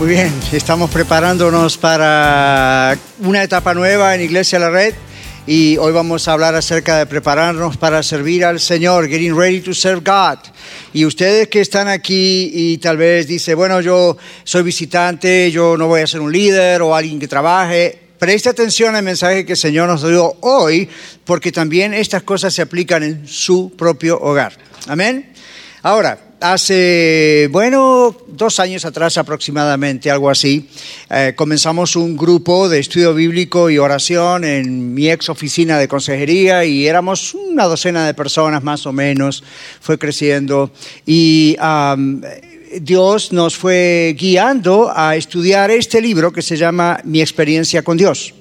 Muy bien, estamos preparándonos para una etapa nueva en Iglesia La Red y hoy vamos a hablar acerca de prepararnos para servir al Señor, getting ready to serve God. Y ustedes que están aquí y tal vez dice, bueno, yo soy visitante, yo no voy a ser un líder o alguien que trabaje, preste atención al mensaje que el Señor nos dio hoy, porque también estas cosas se aplican en su propio hogar. Amén. Ahora, hace, bueno, dos años atrás aproximadamente, algo así, eh, comenzamos un grupo de estudio bíblico y oración en mi ex oficina de consejería y éramos una docena de personas más o menos, fue creciendo y Dios nos fue guiando a estudiar este libro que se llama Mi experiencia con Dios.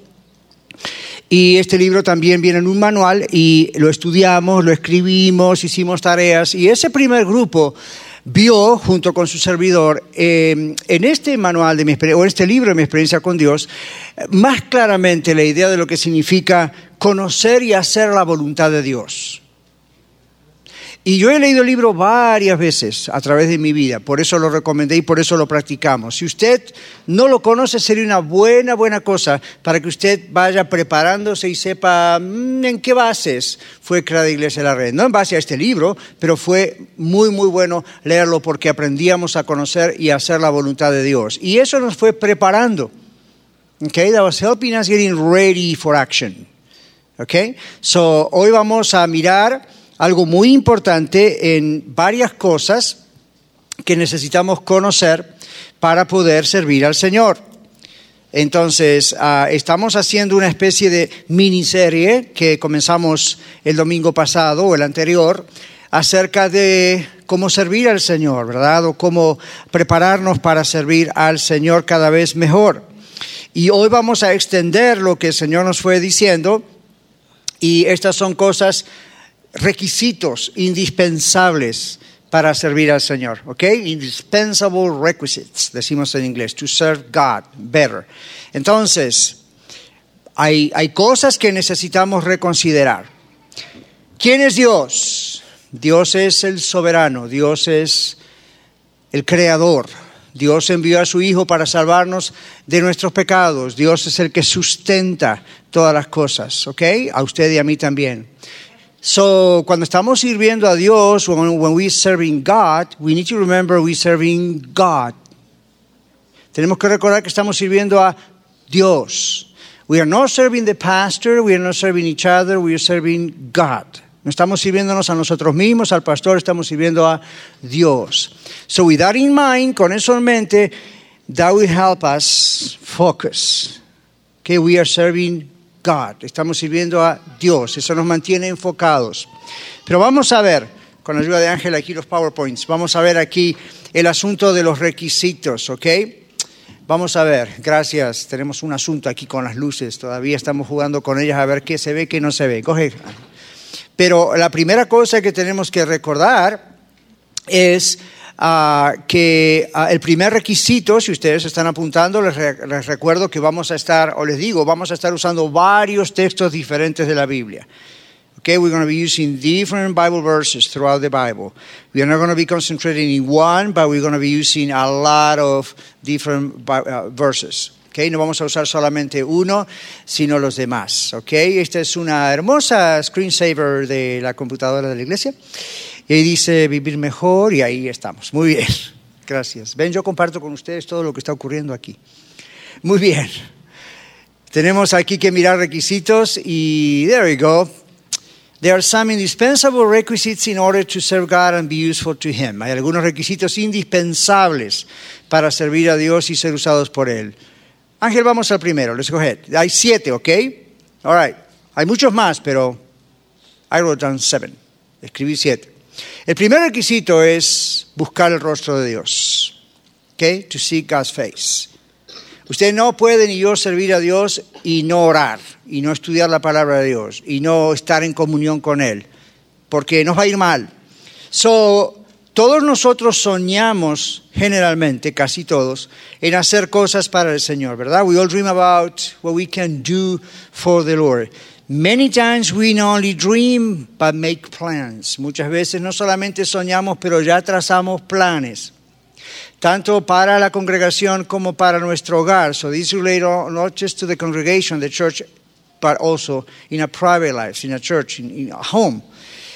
Y este libro también viene en un manual y lo estudiamos, lo escribimos, hicimos tareas. Y ese primer grupo vio, junto con su servidor, eh, en este manual de mi o este libro de mi experiencia con Dios, más claramente la idea de lo que significa conocer y hacer la voluntad de Dios. Y yo he leído el libro varias veces a través de mi vida, por eso lo recomendé y por eso lo practicamos. Si usted no lo conoce, sería una buena, buena cosa para que usted vaya preparándose y sepa mm, en qué bases fue creada Iglesia de la Red. No en base a este libro, pero fue muy, muy bueno leerlo porque aprendíamos a conocer y a hacer la voluntad de Dios. Y eso nos fue preparando. Okay, that was helping us getting ready for action. Okay, so hoy vamos a mirar algo muy importante en varias cosas que necesitamos conocer para poder servir al Señor. Entonces, ah, estamos haciendo una especie de miniserie que comenzamos el domingo pasado o el anterior acerca de cómo servir al Señor, ¿verdad? O cómo prepararnos para servir al Señor cada vez mejor. Y hoy vamos a extender lo que el Señor nos fue diciendo y estas son cosas requisitos indispensables para servir al Señor, ¿ok? Indispensable requisites, decimos en inglés, to serve God better. Entonces, hay, hay cosas que necesitamos reconsiderar. ¿Quién es Dios? Dios es el soberano, Dios es el creador. Dios envió a su Hijo para salvarnos de nuestros pecados. Dios es el que sustenta todas las cosas, ¿ok? A usted y a mí también. So, cuando estamos sirviendo a Dios, when, when we're serving God, we need to remember we're serving God. Tenemos que recordar que estamos sirviendo a Dios. We are not serving the pastor, we are not serving each other, we are serving God. No estamos sirviéndonos a nosotros mismos, al pastor, estamos sirviendo a Dios. So with that in mind, con eso en mente, that will help us focus. Okay, we are serving God, estamos sirviendo a Dios, eso nos mantiene enfocados. Pero vamos a ver, con la ayuda de Ángel, aquí los PowerPoints, vamos a ver aquí el asunto de los requisitos, ¿ok? Vamos a ver, gracias, tenemos un asunto aquí con las luces, todavía estamos jugando con ellas a ver qué se ve, qué no se ve. Coge. Pero la primera cosa que tenemos que recordar es Ah, que el primer requisito, si ustedes están apuntando, les, les, recuerdo que vamos a estar, o les digo, vamos a estar usando varios textos diferentes de la Biblia. Okay, we're going to be using different Bible verses throughout the Bible. We are not going to be concentrating in one, but we're going to be using a lot of different uh, verses. Okay, no vamos a usar solamente uno, sino los demás. Okay, esta es una hermosa screensaver de la computadora de la iglesia. Y ahí dice vivir mejor y ahí estamos. Muy bien, gracias. Ven, yo comparto con ustedes todo lo que está ocurriendo aquí. Muy bien. Tenemos aquí que mirar requisitos y there we go. There are some indispensable requisites in order to serve God and be useful to Him. Hay algunos requisitos indispensables para servir a Dios y ser usados por Él. Ángel, vamos al primero. Let's go ahead. Hay siete, ¿ok? All right. Hay muchos más, pero I wrote down seven. Escribí siete. El primer requisito es buscar el rostro de Dios. Okay? To seek God's face. Usted no puede ni yo servir a Dios y no orar, y no estudiar la palabra de Dios, y no estar en comunión con Él, porque nos va a ir mal. So, todos nosotros soñamos, generalmente, casi todos, en hacer cosas para el Señor, ¿verdad? We all dream about what we can do for the Lord. Many times we not only dream, but make plans. Muchas veces no solamente soñamos, pero ya trazamos planes, tanto para la congregación como para nuestro hogar. So these relate not just to the congregation, the church, but also in a private life, in a church, in, in a home.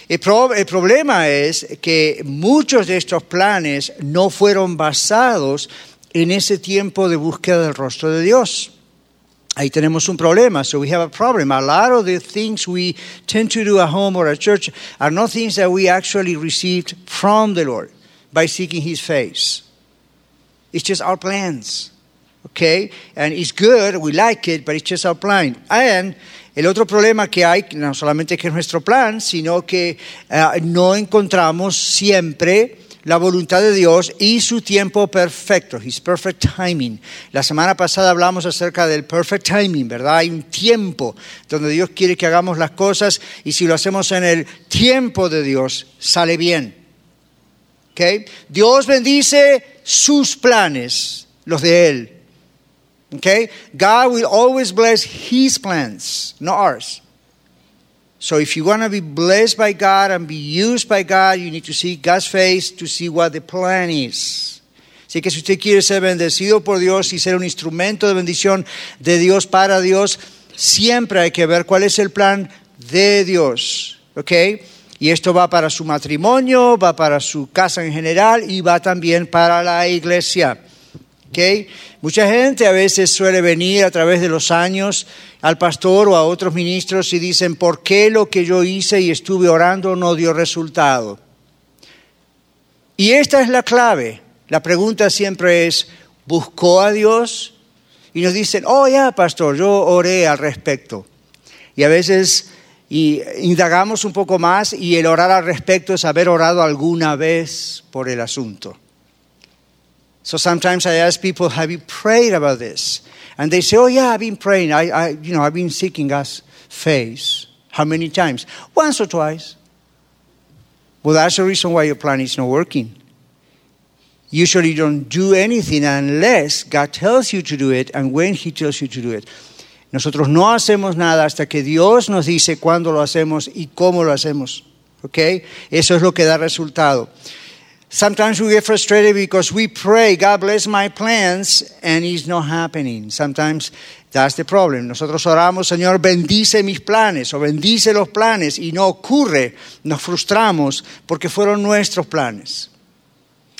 El, problema es que muchos de estos planes no fueron basados en ese tiempo de búsqueda del rostro de Dios. Ahí tenemos un problema. So we have a problem. A lot of the things we tend to do at home or at church are not things that we actually received from the Lord by seeking His face. It's just our plans. Okay? And it's good, we like it, but it's just our plan. And el otro problema que hay, no solamente que es nuestro plan, sino que uh, no encontramos siempre la voluntad de Dios y su tiempo perfecto, His perfect timing. La semana pasada hablamos acerca del perfect timing, ¿verdad? Hay un tiempo donde Dios quiere que hagamos las cosas y si lo hacemos en el tiempo de Dios, sale bien. ¿Okay? Dios bendice sus planes, los de Él. Okay? God will always bless His plans, not ours. So if you want to be blessed by God and be used by God, you need to see God's face to see what the plan is. Así que si usted quiere ser bendecido por Dios y ser un instrumento de bendición de Dios para Dios, siempre hay que ver cuál es el plan de Dios. ¿Ok? Y esto va para su matrimonio, va para su casa en general y va también para la iglesia. ¿Okay? Mucha gente a veces suele venir a través de los años al pastor o a otros ministros y dicen, ¿por qué lo que yo hice y estuve orando no dio resultado? Y esta es la clave. La pregunta siempre es, ¿buscó a Dios? Y nos dicen, oh ya, pastor, yo oré al respecto. Y a veces y indagamos un poco más y el orar al respecto es haber orado alguna vez por el asunto. So sometimes I ask people, have you prayed about this? And they say, oh yeah, I've been praying. I, I you know, I've been seeking God's face. How many times? Once or twice. Well, that's the reason why your plan is not working. Usually you don't do anything unless God tells you to do it and when He tells you to do it. Nosotros no hacemos nada hasta que Dios nos dice cuándo lo hacemos y cómo lo hacemos. ¿Ok? Eso es lo que da resultado. Sometimes we get frustrated because we pray, God bless my plans, and it's not happening. Sometimes that's the problem. Nosotros oramos, Señor, bendice mis planes o bendice los planes y no ocurre. Nos frustramos porque fueron nuestros planes.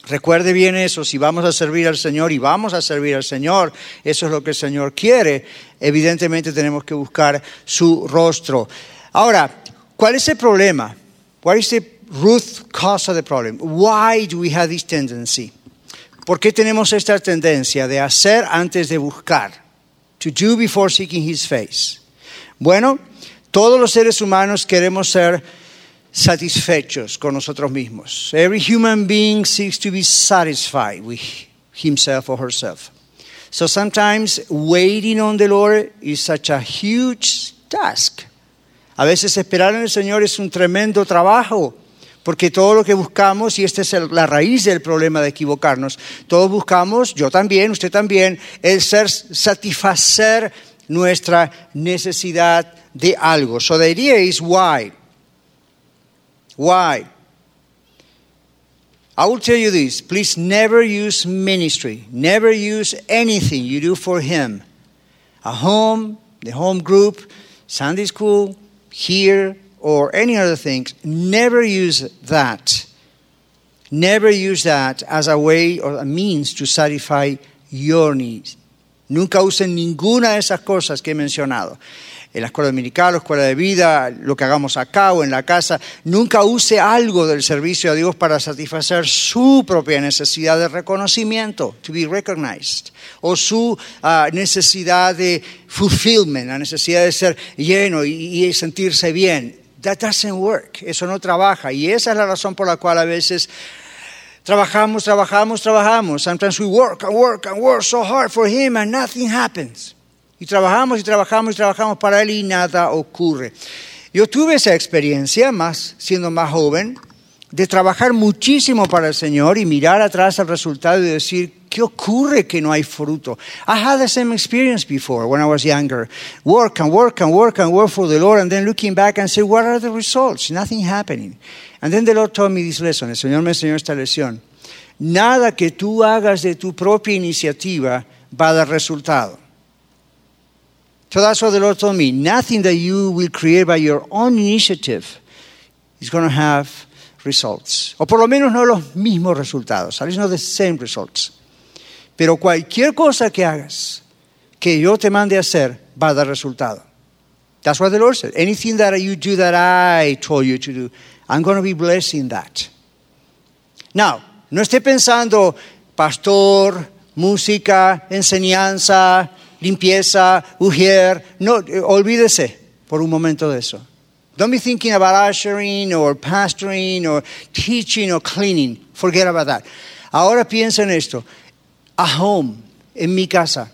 Recuerde bien eso, si vamos a servir al Señor y vamos a servir al Señor, eso es lo que el Señor quiere, evidentemente tenemos que buscar su rostro. Ahora, ¿cuál es el problema? ¿Cuál es el root cause of the problem. Why do we have this tendency? ¿Por qué tenemos esta tendencia de hacer antes de buscar? To do before seeking his face. Bueno, todos los seres humanos queremos ser satisfechos con nosotros mismos. Every human being seeks to be satisfied with himself or herself. So sometimes waiting on the Lord is such a huge task. A veces esperar en el Señor es un tremendo trabajo. Porque todo lo que buscamos, y esta es la raíz del problema de equivocarnos, todos buscamos, yo también, usted también, el ser satisfacer nuestra necesidad de algo. So the idea is why. Why? I will tell you this please never use ministry, never use anything you do for Him. A home, the home group, Sunday school, here, or any other things, never use that. Never use that as a way or a means to satisfy your needs. Nunca usen ninguna de esas cosas que he mencionado. En la escuela dominical, la escuela de vida, lo que hagamos acá o en la casa, nunca use algo del servicio a Dios para satisfacer su propia necesidad de reconocimiento, to be recognized, o su uh, necesidad de fulfillment, la necesidad de ser lleno y, y sentirse bien. That doesn't work. Eso no trabaja. Y esa es la razón por la cual a veces Trabajamos, trabajamos, trabajamos. Sometimes we work and work and work so hard for Him and nothing happens. Y trabajamos y trabajamos y trabajamos para Él y nada ocurre. Yo tuve esa experiencia, más siendo más joven, de trabajar muchísimo para el Señor y mirar atrás al resultado y decir, ¿qué ocurre que no hay fruto? I had the same experience before when I was younger. Work and work and work and work for the Lord and then looking back and say, what are the results? Nothing happening. And then the Lord told me this lesson. El Señor me enseñó esta lección. Nada que tú hagas de tu propia iniciativa va a dar resultado. So that's what the Lord told me. Nothing that you will create by your own initiative is going to have results. O por lo menos no los mismos resultados. At least not the same results. Pero cualquier cosa que hagas, que yo te mande a hacer, va a dar resultado. That's what the Lord said. Anything that you do that I told you to do, I'm going to be blessing that. Now, no esté pensando, pastor, música, enseñanza, limpieza, ujier. No, olvídese por un momento de eso. Don't be thinking about ushering or pastoring or teaching or cleaning. Forget about that. Ahora piensa en esto. A home, en mi casa.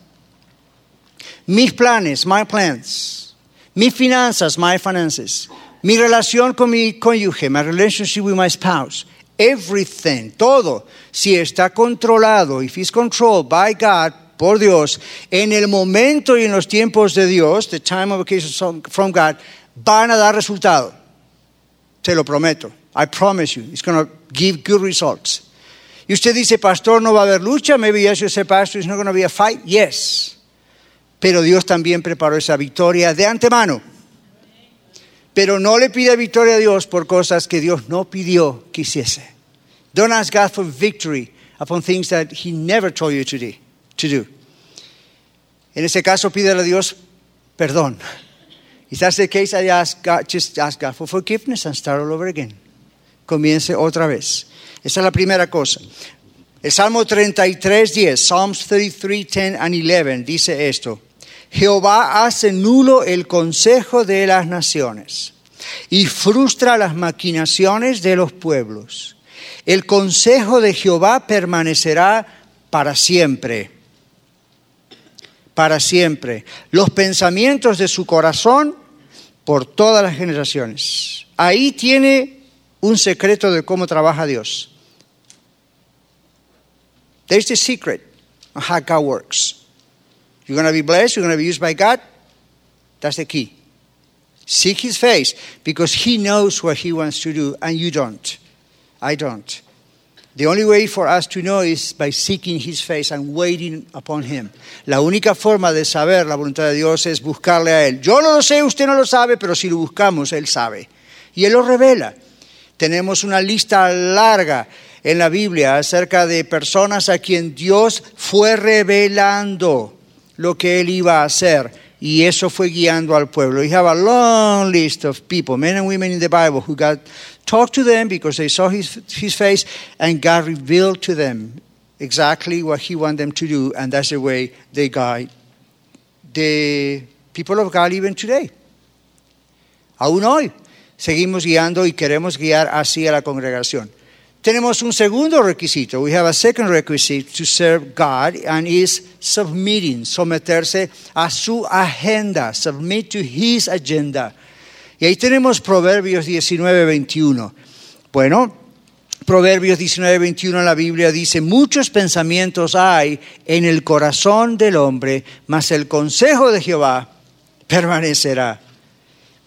Mis planes, my plans. Mis finanzas, my finances. Mi relación con mi cónyuge, my relationship with my spouse. Everything, todo, si está controlado, if it's controlled by God, por Dios, en el momento y en los tiempos de Dios, the time of occasion from God, van a dar resultado. Te lo prometo. I promise you. It's going to give good results. Y usted dice, pastor, no va a haber lucha. Maybe yes, you say, pastor, it's not going to be a fight. Yes. Pero Dios también preparó esa victoria de antemano. Pero no le pida victoria a Dios por cosas que Dios no pidió que hiciese. Don't ask God for victory upon things that He never told you to do. En ese caso, pídele a Dios perdón. If that's the case, I ask God, just ask God for forgiveness and start all over again. Comience otra vez. Esa es la primera cosa. El Salmo 33, 10, Psalms 33, 10 and 11 dice esto. Jehová hace nulo el consejo de las naciones y frustra las maquinaciones de los pueblos. El consejo de Jehová permanecerá para siempre. Para siempre. Los pensamientos de su corazón por todas las generaciones. Ahí tiene un secreto de cómo trabaja Dios. There's the secret of how God works. You're going to be blessed, you're going to be used by God. That's the key. Seek His face because He knows what He wants to do and you don't. I don't. The only way for us to know is by seeking His face and waiting upon Him. La única forma de saber la voluntad de Dios es buscarle a Él. Yo no lo sé, usted no lo sabe, pero si lo buscamos, Él sabe. Y Él lo revela. Tenemos una lista larga en la Biblia acerca de personas a quien Dios fue revelando lo que Él iba a hacer. Y eso fue guiando al pueblo. We have a long list of people, men and women in the Bible, who got talked to them because they saw his, his face, and God revealed to them exactly what He wanted them to do, and that's the way they guide the people of God even today. Aún hoy seguimos guiando y queremos guiar así a la congregación. Tenemos un segundo requisito. We have a second requisite to serve God and is submitting, someterse a su agenda, submit to his agenda. Y ahí tenemos Proverbios 19, 21. Bueno, Proverbios 19, 21 en la Biblia dice, muchos pensamientos hay en el corazón del hombre, mas el consejo de Jehová permanecerá.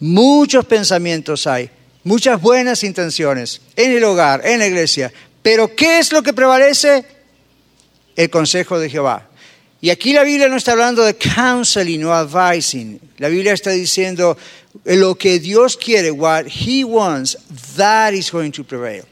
Muchos pensamientos hay, muchas buenas intenciones en el hogar, en la iglesia, pero ¿qué es lo que prevalece? El consejo de Jehová. Y aquí la Biblia no está hablando de counseling o advising. La Biblia está diciendo lo que Dios quiere, what He wants, that is going to prevail.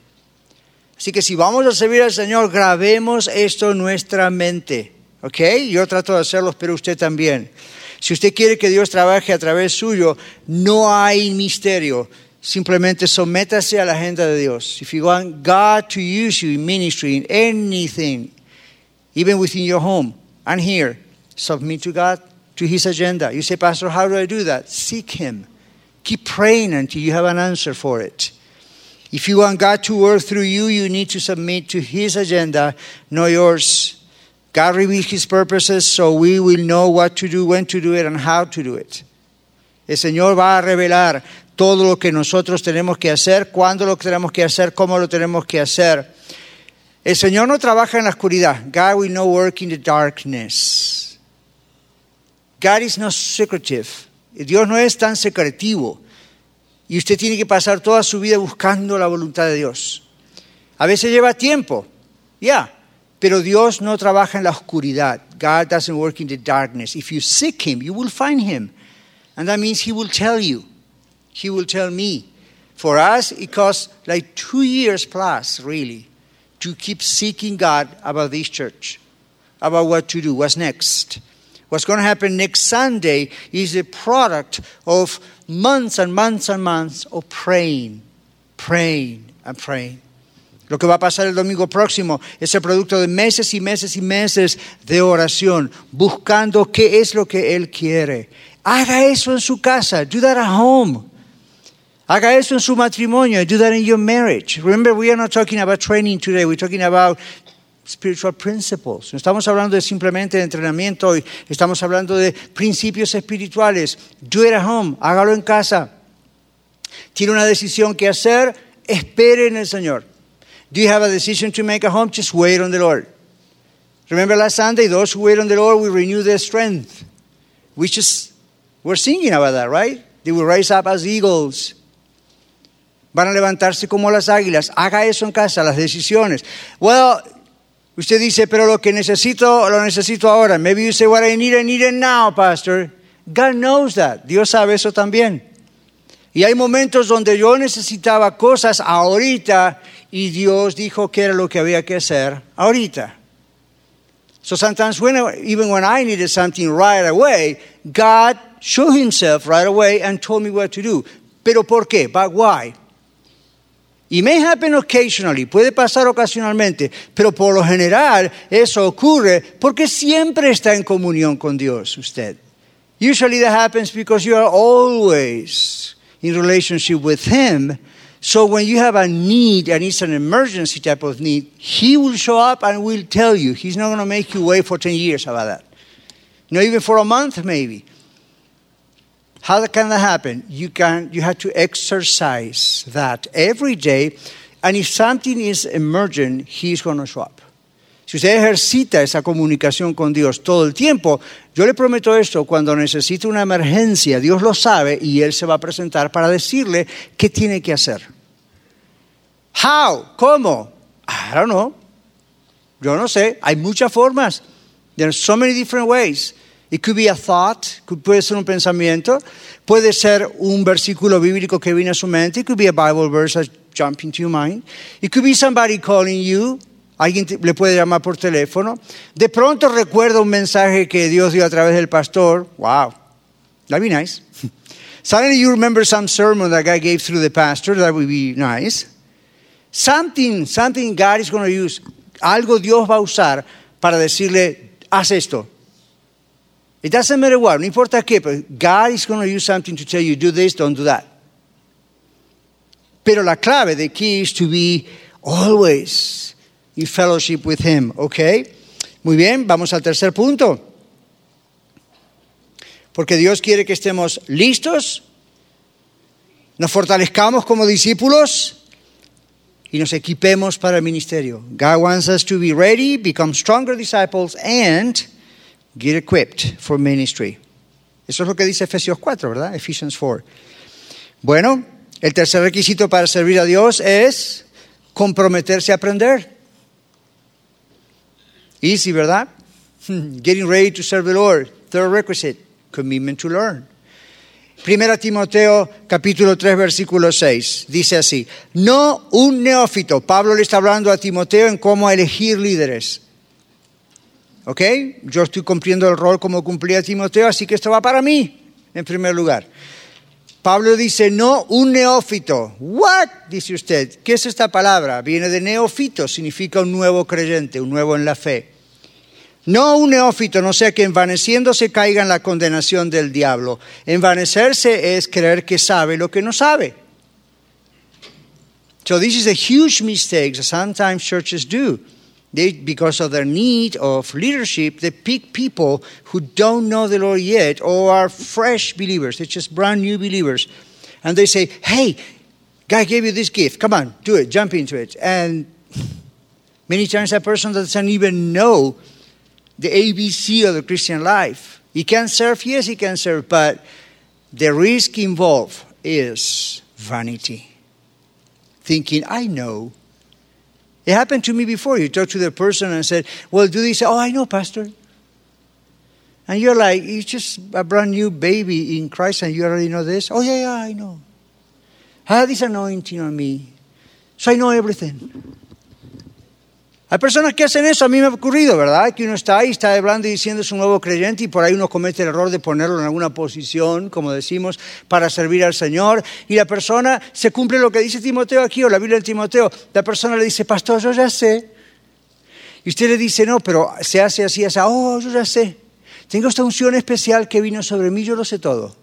Así que si vamos a servir al Señor, grabemos esto en nuestra mente. ¿Ok? Yo trato de hacerlo, pero usted también. Si usted quiere que Dios trabaje a través suyo, no hay misterio. Simplemente sométase a la agenda de Dios. If you want God to use you in ministry, in anything, even within your home and here, submit to God, to His agenda. You say, Pastor, how do I do that? Seek Him. Keep praying until you have an answer for it. If you want God to work through you, you need to submit to His agenda, not yours. God reveals His purposes so we will know what to do, when to do it, and how to do it. El Señor va a revelar todo lo que nosotros tenemos que hacer, cuándo lo tenemos que hacer, cómo lo tenemos que hacer. El Señor no trabaja en la oscuridad. God will not work in the darkness. God is not secretive. Dios no es tan secretivo. Y usted tiene que pasar toda su vida buscando la voluntad de Dios. A veces lleva tiempo, ya, pero Dios no trabaja en la oscuridad. God doesn't work in the darkness. If you seek Him, you will find Him. And that means He will tell you. He will tell me. For us, it costs like two years plus, really, to keep seeking God about this church, about what to do, what's next. What's going to happen next Sunday is a product of months and months and months of praying, praying and praying. Lo que va a pasar el domingo próximo es el producto de meses y meses y meses de oración, buscando qué es lo que Él quiere. Haga eso en su casa. Do that at home. Haga eso en su matrimonio. Do that in your marriage. Remember, we are not talking about training today. We're talking about spiritual principles. No estamos hablando de simplemente de entrenamiento hoy. Estamos hablando de principios espirituales. Do it at home. Hágalo en casa. Tiene una decisión que hacer. Espere en el Señor. Do you have a decision to make at home? Just wait on the Lord. Remember last Sunday, those who wait on the Lord will renew their strength. We just we're singing about that, right? They will rise up as eagles. Van a levantarse como las águilas. Haga eso en casa, las decisiones. Well, usted dice, pero lo que necesito, lo necesito ahora. Maybe you say, what I need, I need it now, pastor. God knows that. Dios sabe eso también. Y hay momentos donde yo necesitaba cosas ahorita y Dios dijo que era lo que había que hacer ahorita. So sometimes when, even when I needed something right away, God showed himself right away and told me what to do. Pero ¿por qué? But why? It may happen occasionally, puede pasar ocasionalmente, pero por lo general eso ocurre porque siempre está en comunión con Dios usted. Usually that happens because you are always in relationship with Him. So when you have a need and it's an emergency type of need, He will show up and will tell you. He's not going to make you wait for 10 years about that. Not even for a month, maybe. How can that happen? You, can, you have to exercise that every day. And if something is emergent, He's going to show up. Si usted ejercita esa comunicación con Dios todo el tiempo, yo le prometo esto, cuando necesite una emergencia, Dios lo sabe y Él se va a presentar para decirle qué tiene que hacer. How? ¿Cómo? I don't know. Yo no sé. Hay muchas formas. There are so many different ways. It could be a thought, puede ser un pensamiento, puede ser un versículo bíblico que viene a su mente, it could be a Bible verse that jump into your mind. It could be somebody calling you, alguien le puede llamar por teléfono. De pronto recuerda un mensaje que Dios dio a través del pastor. Wow, that'd be nice. Suddenly you remember some sermon that God gave through the pastor, that would be nice. Something, something God is going to use, algo Dios va a usar para decirle, haz esto. It doesn't matter what, no importa qué, but God is going to use something to tell you, do this, don't do that. Pero la clave, the key is to be always in fellowship with Him, ¿ok? Muy bien, vamos al tercer punto. Porque Dios quiere que estemos listos, nos fortalezcamos como discípulos y nos equipemos para el ministerio. God wants us to be ready, become stronger disciples, and get equipped for ministry. Eso es lo que dice Efesios 4, ¿verdad? Ephesians 4. Bueno, el tercer requisito para servir a Dios es comprometerse a aprender. Easy, ¿verdad? Getting ready to serve the Lord. Third requisite, commitment to learn. Primera Timoteo capítulo 3 versículo 6 dice así, no un neófito, Pablo le está hablando a Timoteo en cómo elegir líderes. ¿Ok? Yo estoy cumpliendo el rol como cumplía Timoteo, así que esto va para mí, en primer lugar. Pablo dice, no un neófito. ¿What? Dice usted. ¿Qué es esta palabra? Viene de neófito, significa un nuevo creyente, un nuevo en la fe. No un neófito, no sea que envaneciéndose caiga en la condenación del diablo. Envanecerse es creer que sabe lo que no sabe. So this is a huge mistake that sometimes churches do. They, because of their need of leadership, they pick people who don't know the Lord yet or are fresh believers. They're just brand new believers. And they say, hey, God gave you this gift. Come on, do it, jump into it. And many times a person doesn't even know the ABC of the Christian life. He can serve, yes, he can serve, but the risk involved is vanity. Thinking, I know. It happened to me before. You talk to the person and said, Well, do this? Oh, I know, Pastor. And you're like, You're just a brand new baby in Christ and you already know this? Oh, yeah, yeah, I know. I have this anointing on me. So I know everything. Hay personas que hacen eso, a mí me ha ocurrido, ¿verdad? Que uno está ahí, está hablando y diciendo es un nuevo creyente y por ahí uno comete el error de ponerlo en alguna posición, como decimos, para servir al Señor. Y la persona se cumple lo que dice Timoteo aquí, o la Biblia de Timoteo. La persona le dice, pastor, yo ya sé. Y usted le dice, no, pero se hace así, así, oh, yo ya sé. Tengo esta unción especial que vino sobre mí, yo lo sé todo.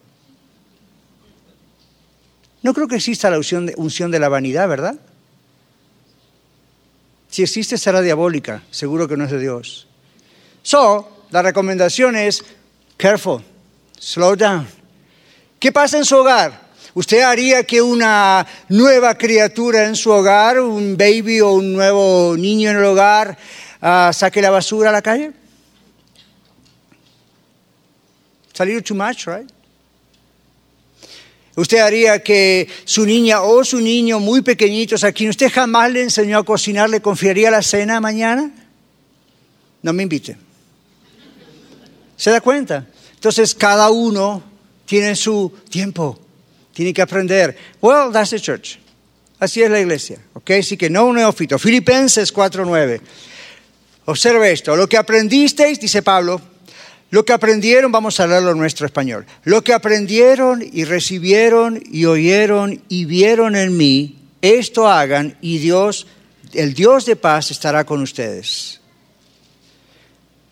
No creo que exista la unción de, unción de la vanidad, ¿verdad? Si existe, será diabólica. Seguro que no es de Dios. So, la recomendación es, careful, slow down. ¿Qué pasa en su hogar? ¿Usted haría que una nueva criatura en su hogar, un baby o un nuevo niño en el hogar, uh, saque la basura a la calle? Salir too much, right? Usted haría que su niña o su niño muy pequeñitos a quien usted jamás le enseñó a cocinar, le confiaría la cena mañana? No me invite. ¿Se da cuenta? Entonces cada uno tiene su tiempo, tiene que aprender. Well, that's the church. Así es la iglesia, ¿ok? Así que no un neófito. Filipenses 4.9. Observe esto. Lo que aprendisteis, dice Pablo, lo que aprendieron, vamos a hablarlo en nuestro español, lo que aprendieron y recibieron y oyeron y vieron en mí, esto hagan y Dios, el Dios de paz estará con ustedes.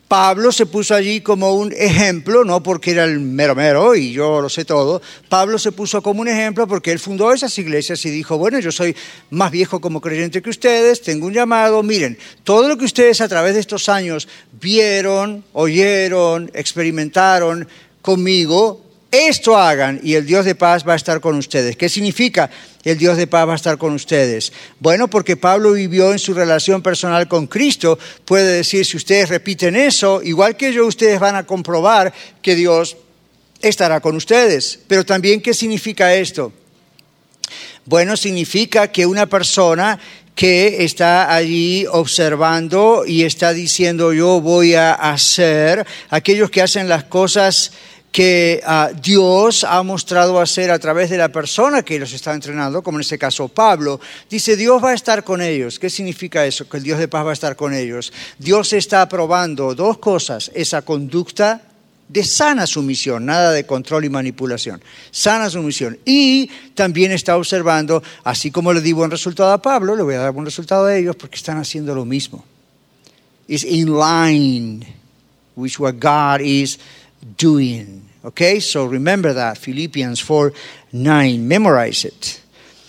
Pablo se puso allí como un ejemplo, no porque era el mero mero y yo lo sé todo. Pablo se puso como un ejemplo porque él fundó esas iglesias y dijo, bueno, yo soy más viejo como creyente que ustedes, tengo un llamado, miren, todo lo que ustedes a través de estos años vieron, oyeron, experimentaron conmigo, esto hagan y el Dios de paz va a estar con ustedes. ¿Qué significa? El Dios de paz va a estar con ustedes. Bueno, porque Pablo vivió en su relación personal con Cristo, puede decir, si ustedes repiten eso, igual que yo, ustedes van a comprobar que Dios estará con ustedes. Pero también, ¿qué significa esto? Bueno, significa que una persona que está allí observando y está diciendo yo voy a hacer, aquellos que hacen las cosas que uh, Dios ha mostrado hacer a través de la persona que los está entrenando, como en este caso Pablo, dice Dios va a estar con ellos. ¿Qué significa eso? Que el Dios de paz va a estar con ellos. Dios está probando dos cosas, esa conducta de sana sumisión, nada de control y manipulación, sana sumisión. Y también está observando, así como le di buen resultado a Pablo, le voy a dar buen resultado a ellos porque están haciendo lo mismo. Is in line with what God is doing. Okay, so remember that, Philippians 4 9, memorize it.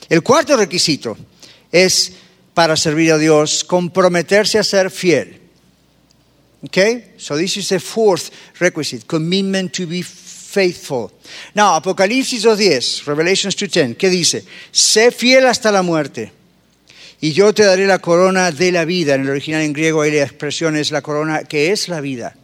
El cuarto requisito es para servir a Dios comprometerse a ser fiel. Okay, so this is the fourth requisite commitment to be faithful. Now, Apocalipsis 2.10, Revelations 2.10, ¿qué dice? Sé fiel hasta la muerte y yo te daré la corona de la vida. En el original en griego ahí la expresión es la corona que es la vida.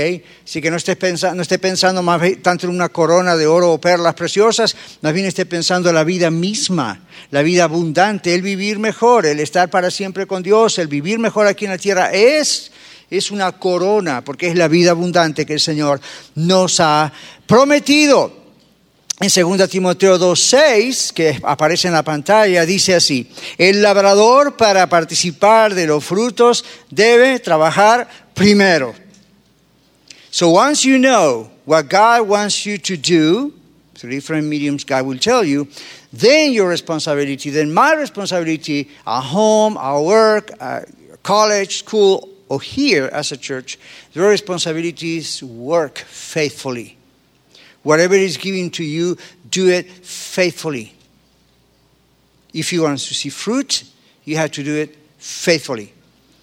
Así que no esté, pensando, no esté pensando más tanto en una corona de oro o perlas preciosas, más bien esté pensando en la vida misma, la vida abundante, el vivir mejor, el estar para siempre con Dios, el vivir mejor aquí en la tierra. Es, es una corona, porque es la vida abundante que el Señor nos ha prometido. En 2 Timoteo 2.6, que aparece en la pantalla, dice así, el labrador para participar de los frutos debe trabajar primero. So once you know what God wants you to do, through different mediums God will tell you, then your responsibility, then my responsibility at home, at work, at college, school, or here as a church, your responsibility is work faithfully. Whatever is given to you, do it faithfully. If you want to see fruit, you have to do it faithfully.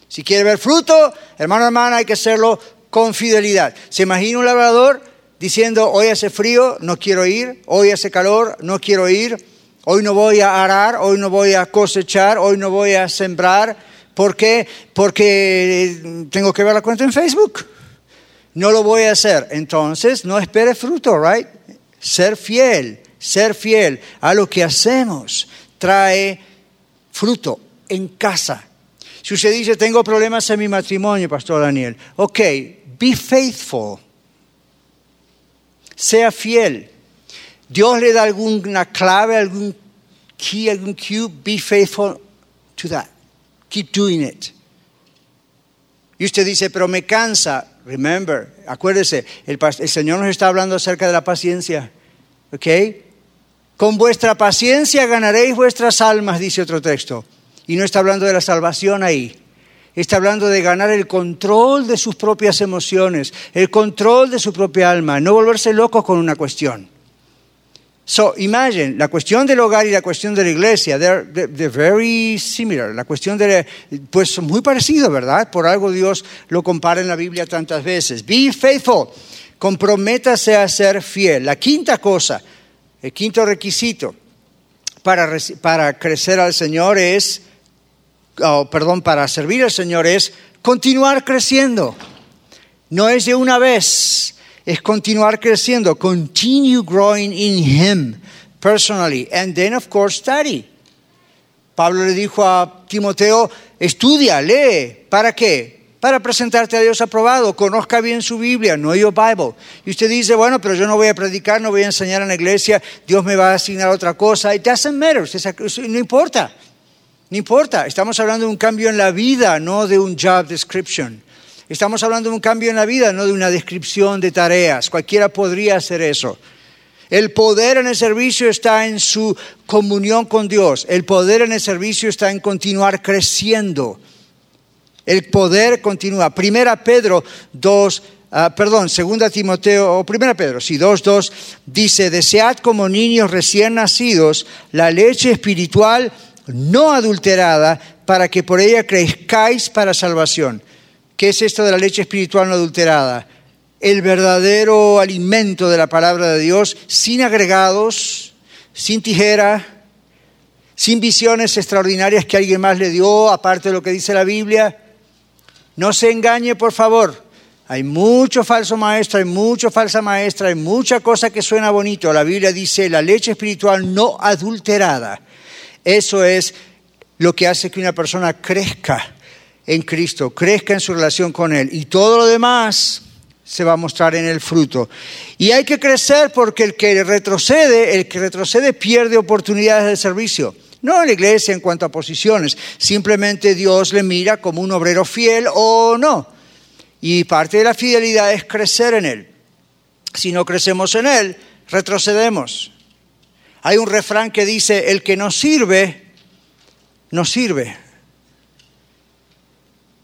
Si quiere ver fruto, hermano, hermana, hay que hacerlo con fidelidad. ¿Se imagina un labrador diciendo, hoy hace frío, no quiero ir, hoy hace calor, no quiero ir, hoy no voy a arar, hoy no voy a cosechar, hoy no voy a sembrar? ¿Por qué? Porque tengo que ver la cuenta en Facebook. No lo voy a hacer. Entonces, no espere fruto, ¿right? Ser fiel, ser fiel a lo que hacemos trae fruto en casa. Si usted dice, tengo problemas en mi matrimonio, Pastor Daniel, ok, be faithful. Sea fiel. Dios le da alguna clave, algún key, algún cue, be faithful to that. Keep doing it. Y usted dice, pero me cansa. Remember, acuérdese, el, el Señor nos está hablando acerca de la paciencia. ¿Ok? Con vuestra paciencia ganaréis vuestras almas, dice otro texto. Y no está hablando de la salvación ahí. Está hablando de ganar el control de sus propias emociones, el control de su propia alma, no volverse loco con una cuestión. So, imagine, la cuestión del hogar y la cuestión de la iglesia, they're, they're very similar. La cuestión de, pues son muy parecidos, ¿verdad? Por algo Dios lo compara en la Biblia tantas veces. Be faithful, comprométase a ser fiel. La quinta cosa, el quinto requisito para, para crecer al Señor es oh, perdón, para servir al Señor es continuar creciendo. No es de una vez, es continuar creciendo. Continue growing in Him personally. And then, of course, study. Pablo le dijo a Timoteo, estudia, lee. ¿Para qué? Para presentarte a Dios aprobado. Conozca bien su Biblia, no your Bible. Y usted dice, bueno, pero yo no voy a predicar, no voy a enseñar en la iglesia, Dios me va a asignar otra cosa. It doesn't matter, no importa. No importa, estamos hablando de un cambio en la vida, no de un job description. Estamos hablando de un cambio en la vida, no de una descripción de tareas. Cualquiera podría hacer eso. El poder en el servicio está en su comunión con Dios. El poder en el servicio está en continuar creciendo. El poder continúa. Primera Pedro 2, ah, perdón, segunda Timoteo, o primera Pedro, sí, 2, 2, dice, desead como niños recién nacidos la leche espiritual no adulterada, para que por ella crezcáis para salvación. ¿Qué es esto de la leche espiritual no adulterada? El verdadero alimento de la palabra de Dios, sin agregados, sin tijera, sin visiones extraordinarias que alguien más le dio, aparte de lo que dice la Biblia. No se engañe, por favor. Hay mucho falso maestro, hay mucha falsa maestra, hay mucha cosa que suena bonito. La Biblia dice la leche espiritual no adulterada eso es lo que hace que una persona crezca en Cristo, crezca en su relación con Él. Y todo lo demás se va a mostrar en el fruto. Y hay que crecer porque el que retrocede, el que retrocede pierde oportunidades de servicio. No en la iglesia en cuanto a posiciones, simplemente Dios le mira como un obrero fiel o no. Y parte de la fidelidad es crecer en Él. Si no crecemos en Él, retrocedemos. Hay un refrán que dice, el que no sirve, no sirve.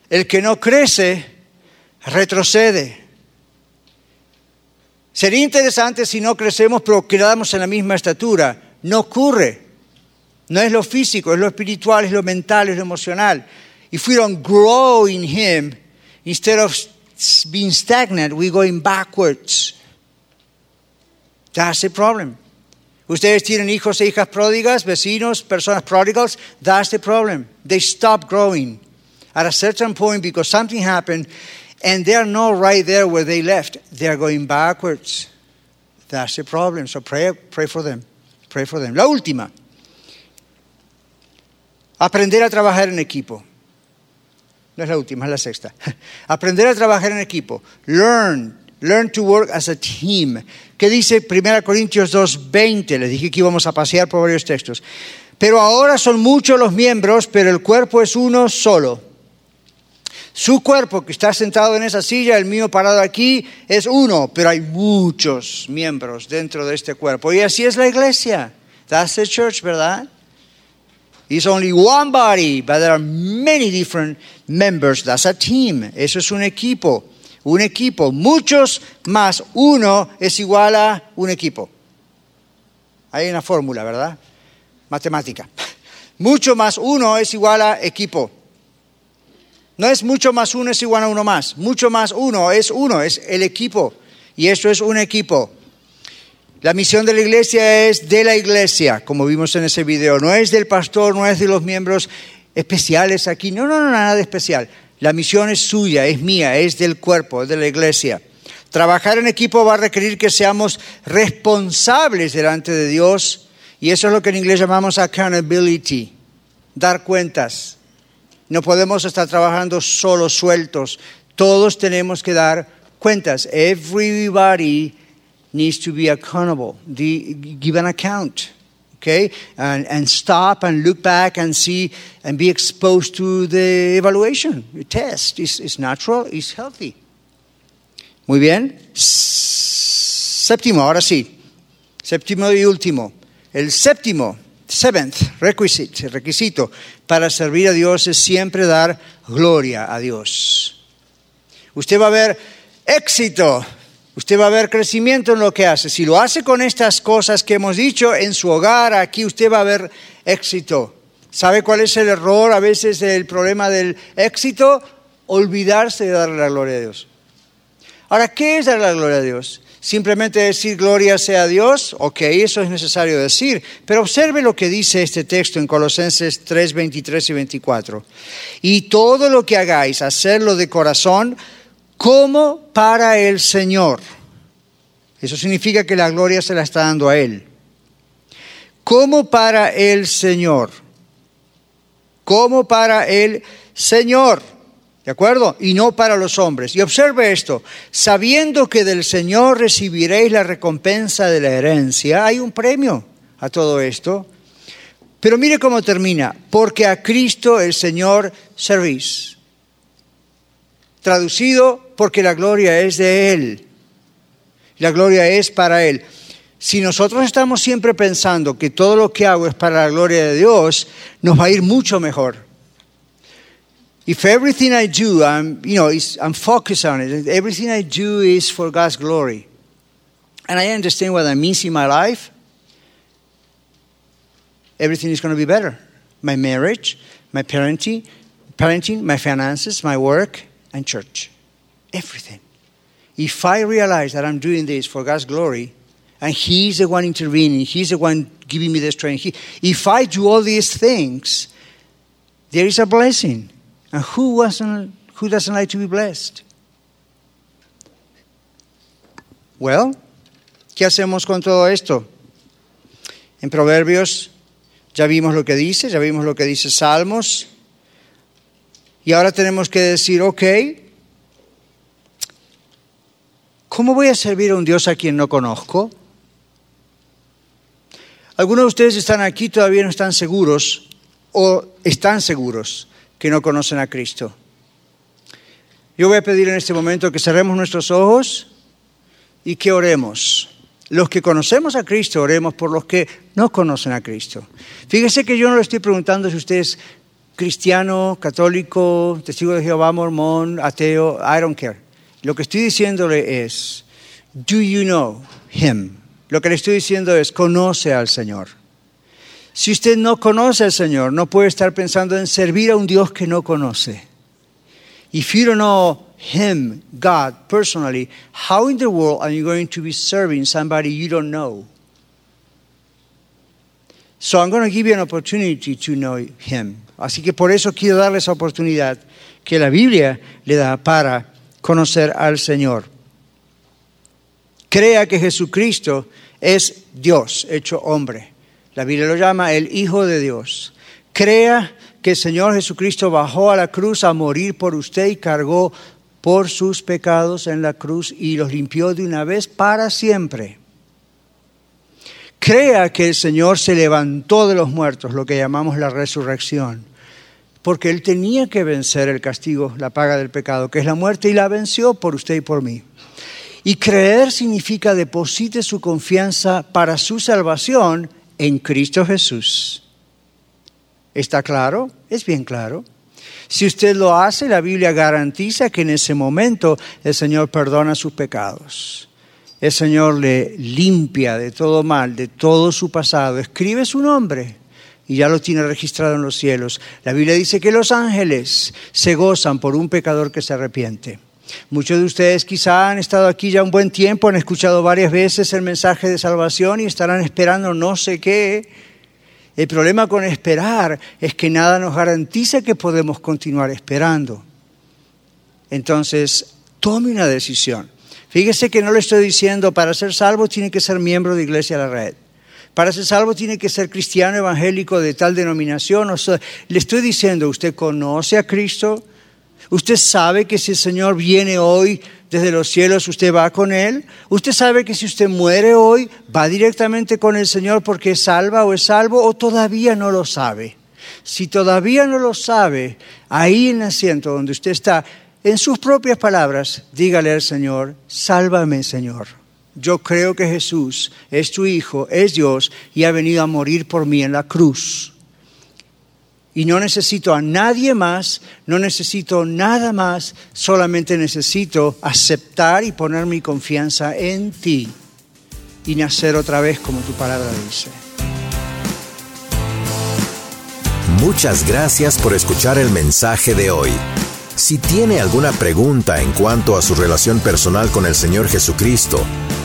El que no crece, retrocede. Sería interesante si no crecemos pero quedamos en la misma estatura. No ocurre. No es lo físico, es lo espiritual, es lo mental, es lo emocional. If we don't grow in Him, instead of being stagnant, we're going backwards. That's the problem. Ustedes tienen hijos e hijas pródigas, vecinos, personas pródigas. That's the problem. They stop growing at a certain point because something happened and they're not right there where they left. They're going backwards. That's the problem. So pray, pray for them. Pray for them. La última. Aprender a trabajar en equipo. No es la última, es la sexta. Aprender a trabajar en equipo. Learn Learn to work as a team. ¿Qué dice 1 Corintios 2:20? Les dije que íbamos a pasear por varios textos. Pero ahora son muchos los miembros, pero el cuerpo es uno solo. Su cuerpo que está sentado en esa silla, el mío parado aquí, es uno, pero hay muchos miembros dentro de este cuerpo. Y así es la iglesia. That's the church, ¿verdad? It's only one body, but there are many different members. That's a team. Eso es un equipo un equipo. Muchos más uno es igual a un equipo. Hay una fórmula, ¿verdad? Matemática. Mucho más uno es igual a equipo. No es mucho más uno es igual a uno más. Mucho más uno es uno, es el equipo. Y eso es un equipo. La misión de la iglesia es de la iglesia, como vimos en ese video. No es del pastor, no es de los miembros especiales aquí. No, no, no, nada de especial. La misión es suya, es mía, es del cuerpo, es de la iglesia. Trabajar en equipo va a requerir que seamos responsables delante de Dios y eso es lo que en inglés llamamos accountability, dar cuentas. No podemos estar trabajando solo sueltos, todos tenemos que dar cuentas. Everybody needs to be accountable, give an account. Okay? And, and stop and look back and see and be exposed to the evaluation, the test. It's, it's natural, it's healthy. Muy bien. Séptimo, ahora sí. Séptimo y último. El séptimo, seventh requisite, requisito para servir a Dios es siempre dar gloria a Dios. Usted va a ver éxito, usted va a ver crecimiento en lo que hace. Si lo hace con estas cosas que hemos dicho en su hogar, aquí usted va a ver éxito. ¿Sabe cuál es el error a veces del problema del éxito? Olvidarse de darle la gloria a Dios. Ahora, ¿qué es dar la gloria a Dios? Simplemente decir gloria sea a Dios, ok, eso es necesario decir, pero observe lo que dice este texto en Colosenses 3, 23 y 24. Y todo lo que hagáis, hacerlo de corazón como para el Señor. Eso significa que la gloria se la está dando a Él. Como para el Señor. Como para el Señor ¿De acuerdo? Y no para los hombres. Y observe esto, sabiendo que del Señor recibiréis la recompensa de la herencia, hay un premio a todo esto. Pero mire cómo termina, porque a Cristo el Señor servís. Traducido, porque la gloria es de Él. La gloria es para Él. Si nosotros estamos siempre pensando que todo lo que hago es para la gloria de Dios, nos va a ir mucho mejor. If everything I do, I'm, you know, I'm focused on it, everything I do is for God's glory, and I understand what that means in my life, everything is going to be better. My marriage, my parenting, parenting, my finances, my work, and church. Everything. If I realize that I'm doing this for God's glory, and He's the one intervening, He's the one giving me the strength, he, if I do all these things, there is a blessing. And who, wasn't, who doesn't like to be blessed? Well, ¿qué hacemos con todo esto? En Proverbios ya vimos lo que dice, ya vimos lo que dice Salmos, y ahora tenemos que decir, ok, ¿cómo voy a servir a un Dios a quien no conozco? Algunos de ustedes están aquí, todavía no están seguros, o están seguros que no conocen a Cristo. Yo voy a pedir en este momento que cerremos nuestros ojos y que oremos. Los que conocemos a Cristo, oremos por los que no conocen a Cristo. Fíjese que yo no le estoy preguntando si usted es cristiano, católico, testigo de Jehová, mormón, ateo, I don't care. Lo que estoy diciéndole es, do you know him? Lo que le estoy diciendo es, conoce al Señor. Si usted no conoce al Señor, no puede estar pensando en servir a un Dios que no conoce. If you don't know Him, God, personally, how in the world are you going to be serving somebody you don't know? So I'm going to give you an opportunity to know Him. Así que por eso quiero darle esa oportunidad que la Biblia le da para conocer al Señor. Crea que Jesucristo es Dios hecho hombre. La Biblia lo llama el Hijo de Dios. Crea que el Señor Jesucristo bajó a la cruz a morir por usted y cargó por sus pecados en la cruz y los limpió de una vez para siempre. Crea que el Señor se levantó de los muertos, lo que llamamos la resurrección, porque Él tenía que vencer el castigo, la paga del pecado, que es la muerte, y la venció por usted y por mí. Y creer significa deposite su confianza para su salvación en Cristo Jesús. ¿Está claro? Es bien claro. Si usted lo hace, la Biblia garantiza que en ese momento el Señor perdona sus pecados. El Señor le limpia de todo mal, de todo su pasado. Escribe su nombre. Y ya lo tiene registrado en los cielos. La Biblia dice que los ángeles se gozan por un pecador que se arrepiente. Muchos de ustedes quizá han estado aquí ya un buen tiempo, han escuchado varias veces el mensaje de salvación y estarán esperando no sé qué. El problema con esperar es que nada nos garantiza que podemos continuar esperando. Entonces, tome una decisión. Fíjese que no le estoy diciendo para ser salvo tiene que ser miembro de Iglesia de la Red. Para ser salvo tiene que ser cristiano evangélico de tal denominación. le estoy diciendo, ¿usted conoce a Cristo? ¿Usted sabe que si el Señor viene hoy desde los cielos, usted va con Él? ¿Usted sabe que si usted muere hoy, va directamente con el Señor porque es salva o es salvo o todavía no lo sabe? Si todavía no lo sabe, ahí en el asiento donde usted está, en sus propias palabras, dígale al Señor, sálvame Señor. Yo creo que Jesús es tu Hijo, es Dios y ha venido a morir por mí en la cruz. Y no necesito a nadie más, no necesito nada más, solamente necesito aceptar y poner mi confianza en ti y nacer otra vez como tu palabra dice. Muchas gracias por escuchar el mensaje de hoy. Si tiene alguna pregunta en cuanto a su relación personal con el Señor Jesucristo